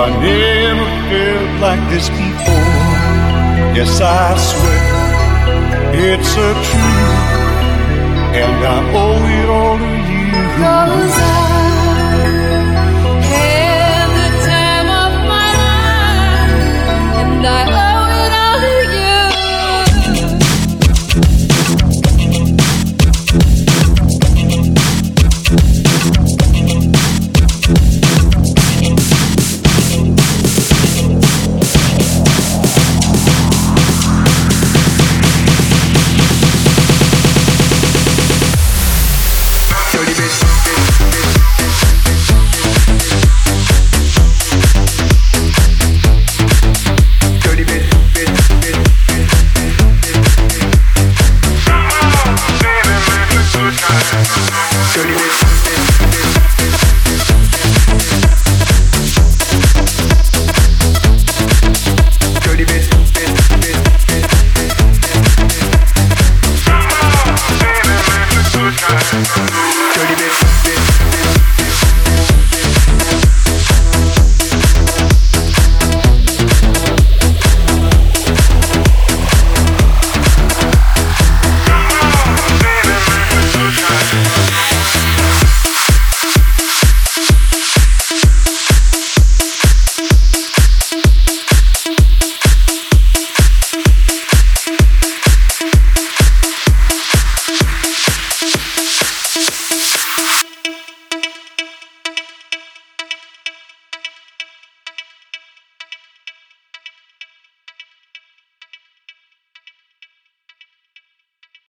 I never felt like this before. Yes, I swear it's a truth, and I owe it all to you. I